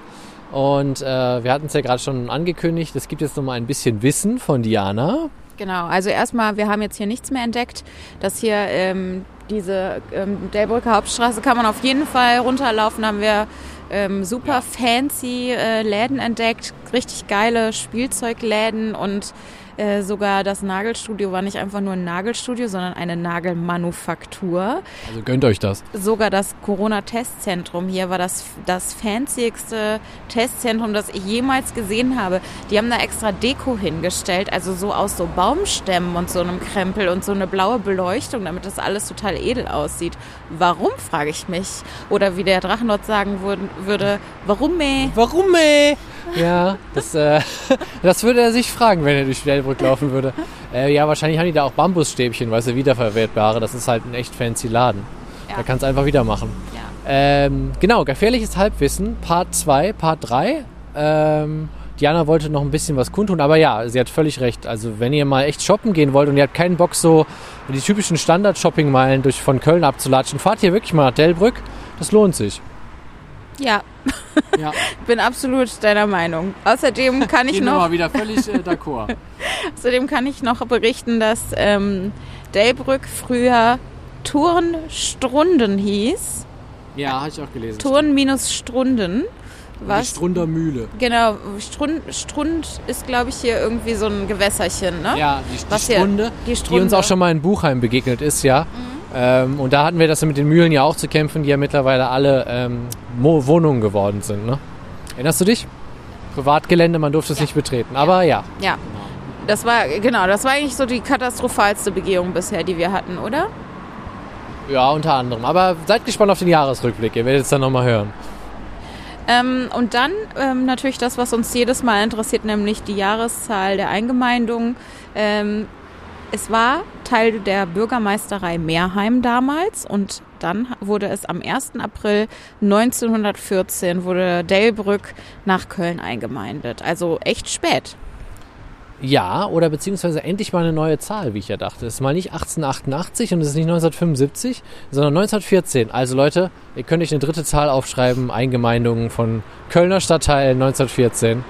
Und äh, wir hatten es ja gerade schon angekündigt, es gibt jetzt nochmal ein bisschen Wissen von Diana. Genau, also erstmal, wir haben jetzt hier nichts mehr entdeckt. Das hier, ähm, diese ähm, Delbrücker Hauptstraße kann man auf jeden Fall runterlaufen. Haben wir ähm, super fancy äh, Läden entdeckt, richtig geile Spielzeugläden und äh, sogar das Nagelstudio war nicht einfach nur ein Nagelstudio, sondern eine Nagelmanufaktur. Also gönnt euch das. Sogar das Corona-Testzentrum hier war das, das fancyigste Testzentrum, das ich jemals gesehen habe. Die haben da extra Deko hingestellt, also so aus so Baumstämmen und so einem Krempel und so eine blaue Beleuchtung, damit das alles total edel aussieht. Warum, frage ich mich. Oder wie der Drachenlord sagen würd- würde, warum, ey? Warum, ey? Ja, das, äh, das würde er sich fragen, wenn er durch Delbrück laufen würde. Äh, ja, wahrscheinlich haben die da auch Bambusstäbchen, weißt du, wiederverwertbare. Das ist halt ein echt fancy Laden. Ja. Da kannst du einfach wieder machen. Ja. Ähm, genau, gefährliches Halbwissen, Part 2, Part 3. Ähm, Diana wollte noch ein bisschen was kundtun, aber ja, sie hat völlig recht. Also wenn ihr mal echt shoppen gehen wollt und ihr habt keinen Bock, so die typischen Standard-Shopping-Meilen durch von Köln abzulatschen, fahrt hier wirklich mal nach Delbrück. Das lohnt sich. Ja, Ja, bin absolut deiner Meinung. Außerdem kann ich noch, wieder völlig äh, d'accord. außerdem kann ich noch berichten, dass ähm, Delbrück früher Turnstrunden hieß. Ja, habe ich auch gelesen. Turn minus Strunden. Die Was? Strunder Mühle. Genau, Strund, Strund ist, glaube ich, hier irgendwie so ein Gewässerchen, ne? Ja, die, die Was hier? Strunde, Die die Strunde. uns auch schon mal in Buchheim begegnet ist, ja. Ähm, und da hatten wir das mit den Mühlen ja auch zu kämpfen, die ja mittlerweile alle ähm, Wohnungen geworden sind. Ne? Erinnerst du dich? Privatgelände, man durfte es Ja. nicht betreten. Aber ja. Ja. Das war, genau, das war eigentlich so die katastrophalste Begehung bisher, die wir hatten, oder? Ja, unter anderem. Aber seid gespannt auf den Jahresrückblick, ihr werdet es dann nochmal hören. Ähm, und dann ähm, natürlich das, was uns jedes Mal interessiert, nämlich die Jahreszahl der Eingemeindung. Ähm, es war Teil der Bürgermeisterei Meerheim damals und dann wurde es am 1. April 1914 wurde Delbrück nach Köln eingemeindet. Also echt spät. Ja, oder beziehungsweise endlich mal eine neue Zahl, wie ich ja dachte. Es ist mal nicht 1888 und es ist nicht 1975, sondern 1914. Also Leute, ihr könnt euch eine dritte Zahl aufschreiben, Eingemeindungen von Kölner Stadtteil 1914.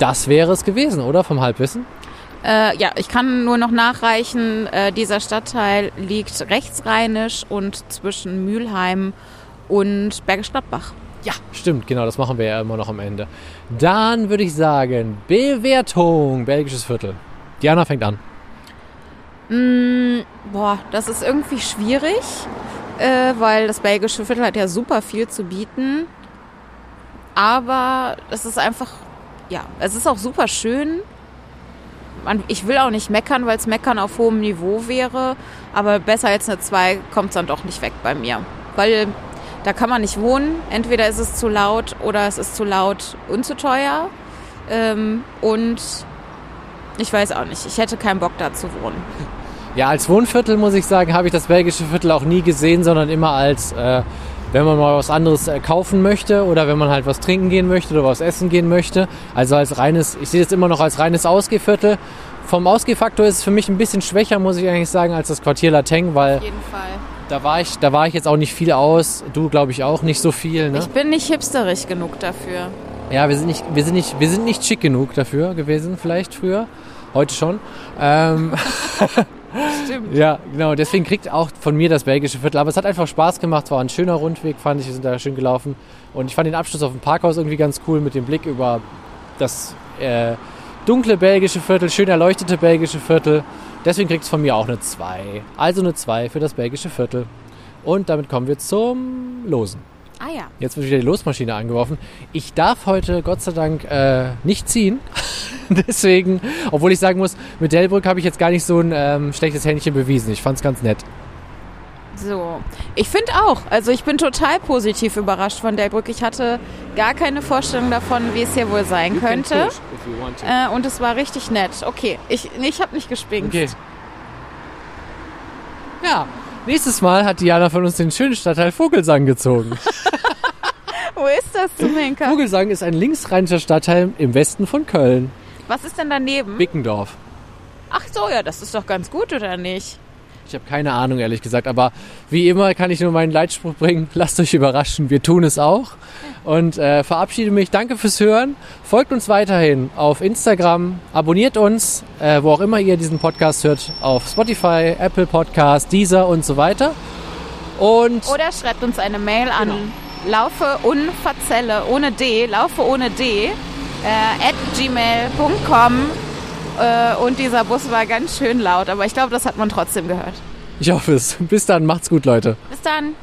Das wäre es gewesen, oder? Vom Halbwissen? Äh, ja, ich kann nur noch nachreichen, äh, dieser Stadtteil liegt rechtsrheinisch und zwischen Mülheim und Bergisch Gladbach. Ja, stimmt, genau, das machen wir ja immer noch am Ende. Dann würde ich sagen, Bewertung, belgisches Viertel. Diana fängt an. Mm, boah, das ist irgendwie schwierig, äh, weil das belgische Viertel hat ja super viel zu bieten. Aber es ist einfach, ja, es ist auch super schön. Man, ich will auch nicht meckern, weil es meckern auf hohem Niveau wäre. Aber besser als eine 2 kommt es dann doch nicht weg bei mir. Weil da kann man nicht wohnen. Entweder ist es zu laut oder es ist zu laut und zu teuer. Ähm, und ich weiß auch nicht. Ich hätte keinen Bock da zu wohnen. Ja, als Wohnviertel muss ich sagen, habe ich das belgische Viertel auch nie gesehen, sondern immer als, äh, wenn man mal was anderes äh, kaufen möchte oder wenn man halt was trinken gehen möchte oder was essen gehen möchte. Also als reines, ich sehe es immer noch als reines Ausgehviertel. Vom Ausgehfaktor ist es für mich ein bisschen schwächer, muss ich eigentlich sagen, als das Quartier Lateng, weil Auf jeden Fall. da war ich, da war ich jetzt auch nicht viel aus. Du, glaube ich, auch nicht so viel. Ne? Ich bin nicht hipsterig genug dafür. Ja, wir sind nicht, wir sind nicht, wir sind nicht schick genug dafür gewesen, vielleicht früher. Heute schon. Ähm, Stimmt. ja, genau. Deswegen kriegt auch von mir das belgische Viertel. Aber es hat einfach Spaß gemacht. War ein schöner Rundweg, fand ich. Wir sind da schön gelaufen. Und ich fand den Abschluss auf dem Parkhaus irgendwie ganz cool mit dem Blick über das äh, dunkle belgische Viertel, schön erleuchtete belgische Viertel. Deswegen kriegt es von mir auch eine 2. Also eine 2 für das belgische Viertel. Und damit kommen wir zum Losen. Ah ja. Jetzt wird wieder die Losmaschine angeworfen. Ich darf heute Gott sei Dank äh, nicht ziehen. Deswegen, obwohl ich sagen muss, mit Delbrück habe ich jetzt gar nicht so ein ähm, schlechtes Händchen bewiesen. Ich fand es ganz nett. So. Ich finde auch. Also ich bin total positiv überrascht von Delbrück. Ich hatte gar keine Vorstellung davon, wie es hier wohl sein könnte. Äh, und es war richtig nett. Okay, ich, nee, ich habe nicht gespinkt. Okay. Ja, nächstes Mal hat Diana von uns den schönen Stadtteil Vogelsang gezogen. Wo ist das, Zumenka? Vogelsang ist ein linksrheinischer Stadtteil im Westen von Köln. Was ist denn daneben? Bickendorf. Ach so, ja, das ist doch ganz gut, oder nicht? Ich habe keine Ahnung, ehrlich gesagt. Aber wie immer kann ich nur meinen Leitspruch bringen. Lasst euch überraschen. Wir tun es auch. Und äh, verabschiede mich. Danke fürs Hören. Folgt uns weiterhin auf Instagram. Abonniert uns, äh, wo auch immer ihr diesen Podcast hört. Auf Spotify, Apple Podcast, Deezer und so weiter. Und Oder schreibt uns eine Mail an Genau. laufe unverzelle ohne D, laufe ohne D, äh, at gmail.com. Äh, und dieser Bus war ganz schön laut, aber ich glaube, das hat man trotzdem gehört. ich hoffe es. Bis dann. Macht's gut, Leute. Bis dann.